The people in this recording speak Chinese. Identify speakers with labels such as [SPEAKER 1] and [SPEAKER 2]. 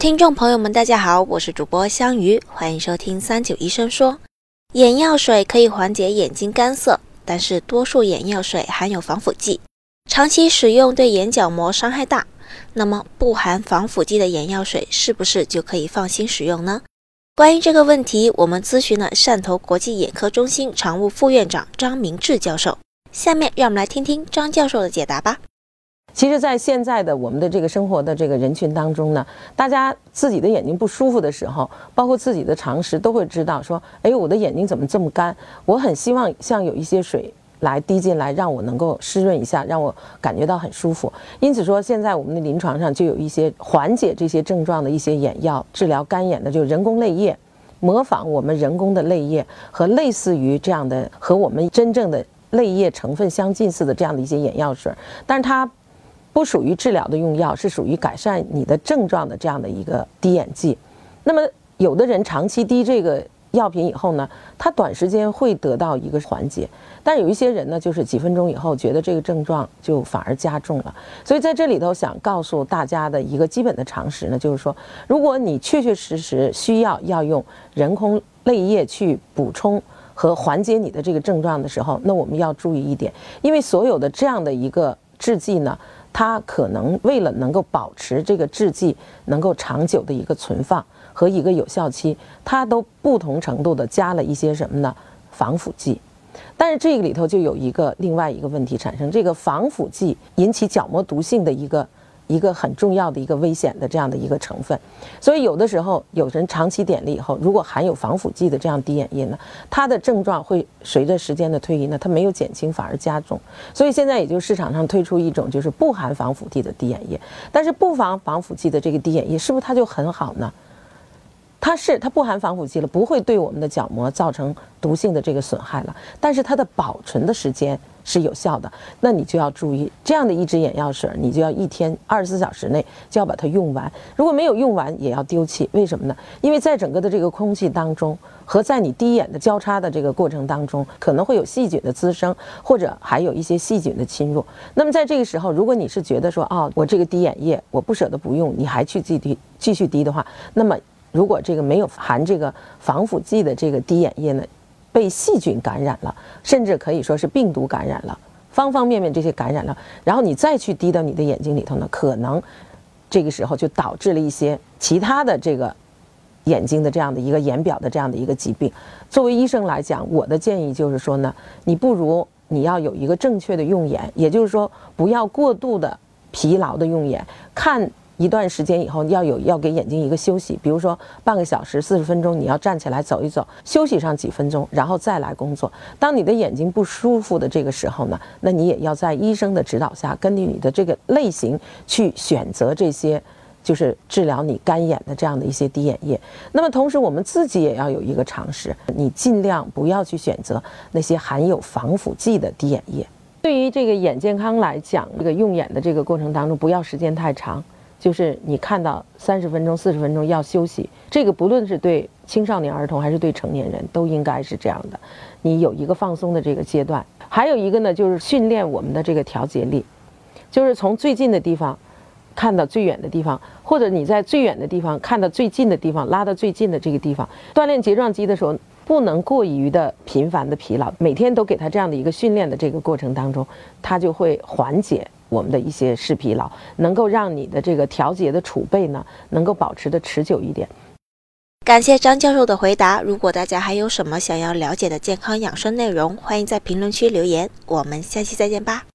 [SPEAKER 1] 听众朋友们，大家好，我是主播香鱼，欢迎收听三九医生说。眼药水可以缓解眼睛干涩，但是多数眼药水含有防腐剂，长期使用对眼角膜伤害大。那么，不含防腐剂的眼药水是不是就可以放心使用呢？关于这个问题，我们咨询了汕头国际眼科中心常务副院长张明志教授。下面让我们来听听张教授的解答吧。
[SPEAKER 2] 其实，在现在的我们的这个生活的这个人群当中呢，大家自己的眼睛不舒服的时候，包括自己的常识，都会知道说：“哎，我的眼睛怎么这么干？我很希望像有一些水来滴进来，让我能够湿润一下，让我感觉到很舒服。”因此说，现在我们的临床上就有一些缓解这些症状的一些眼药，治疗干眼的，就人工泪液，模仿我们人工的泪液和类似于这样的和我们真正的泪液成分相近似的这样的一些眼药水，但是它。不属于治疗的用药，是属于改善你的症状的这样的一个滴眼剂。那么，有的人长期滴这个药品以后呢，他短时间会得到一个缓解，但有一些人呢，就是几分钟以后觉得这个症状就反而加重了。所以在这里头想告诉大家的一个基本的常识呢，就是说，如果你确确实实需要要用人工泪液去补充和缓解你的这个症状的时候，那我们要注意一点，因为所有的这样的一个制剂呢。它可能为了能够保持这个制剂能够长久的一个存放和一个有效期，它都不同程度的加了一些什么呢？防腐剂。但是这个里头就有一个另外一个问题产生，这个防腐剂引起角膜毒性的一个。一个很重要的一个危险的这样的一个成分，所以有的时候有人长期点了以后，如果含有防腐剂的这样滴眼液呢，它的症状会随着时间的推移呢，它没有减轻反而加重。所以现在也就市场上推出一种就是不含防腐剂的滴眼液，但是不防防腐剂的这个滴眼液是不是它就很好呢？它是它不含防腐剂了，不会对我们的角膜造成毒性的这个损害了，但是它的保存的时间。是有效的，那你就要注意这样的一支眼药水，你就要一天二十四小时内就要把它用完。如果没有用完，也要丢弃。为什么呢？因为在整个的这个空气当中和在你滴眼的交叉的这个过程当中，可能会有细菌的滋生，或者还有一些细菌的侵入。那么在这个时候，如果你是觉得说啊，我这个滴眼液我不舍得不用，你还去继滴继续滴的话，那么如果这个没有含这个防腐剂的这个滴眼液呢？被细菌感染了，甚至可以说是病毒感染了，方方面面这些感染了，然后你再去滴到你的眼睛里头呢，可能这个时候就导致了一些其他的这个眼睛的这样的一个眼表的这样的一个疾病。作为医生来讲，我的建议就是说呢，你不如你要有一个正确的用眼，也就是说不要过度的疲劳的用眼，看。一段时间以后，要有要给眼睛一个休息，比如说半个小时、四十分钟，你要站起来走一走，休息上几分钟，然后再来工作。当你的眼睛不舒服的这个时候呢，那你也要在医生的指导下，根据你的这个类型去选择这些，就是治疗你干眼的这样的一些滴眼液。那么同时，我们自己也要有一个常识，你尽量不要去选择那些含有防腐剂的滴眼液。对于这个眼健康来讲，这个用眼的这个过程当中，不要时间太长。就是你看到三十分钟、四十分钟要休息，这个不论是对青少年儿童还是对成年人，都应该是这样的。你有一个放松的这个阶段，还有一个呢，就是训练我们的这个调节力，就是从最近的地方看到最远的地方，或者你在最远的地方看到最近的地方，拉到最近的这个地方。锻炼睫状肌的时候，不能过于的频繁的疲劳，每天都给他这样的一个训练的这个过程当中，他就会缓解。我们的一些视疲劳，能够让你的这个调节的储备呢，能够保持的持久一点。
[SPEAKER 1] 感谢张教授的回答。如果大家还有什么想要了解的健康养生内容，欢迎在评论区留言。我们下期再见吧。